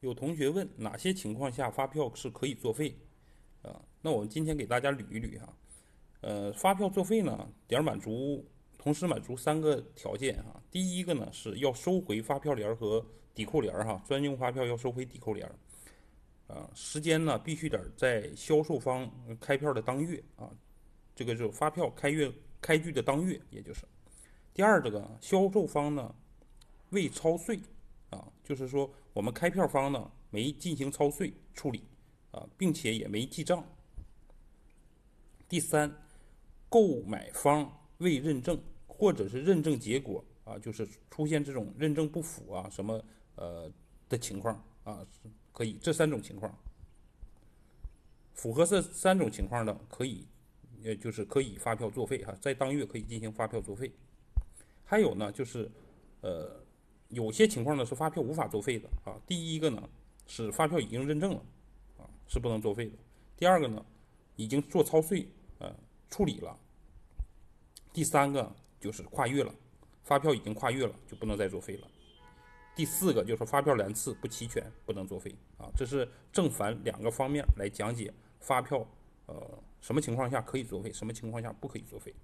有同学问哪些情况下发票是可以作废？啊，那我们今天给大家捋一捋哈。呃，发票作废呢，点满足，同时满足三个条件哈。第一个呢是要收回发票联和抵扣联哈，专用发票要收回抵扣联。啊，时间呢必须得在销售方开票的当月啊，这个是发票开月开具的当月，也就是。第二，这个销售方呢未超税。啊，就是说我们开票方呢没进行超税处理啊，并且也没记账。第三，购买方未认证，或者是认证结果啊，就是出现这种认证不符啊什么呃的情况啊，可以这三种情况，符合这三种情况的可以，呃就是可以发票作废哈，在当月可以进行发票作废。还有呢，就是呃。有些情况呢是发票无法作废的啊。第一个呢是发票已经认证了啊，是不能作废的。第二个呢已经做超税呃处理了。第三个就是跨越了，发票已经跨越了就不能再作废了。第四个就是发票栏次不齐全不能作废啊。这是正反两个方面来讲解发票呃什么情况下可以作废，什么情况下不可以作废。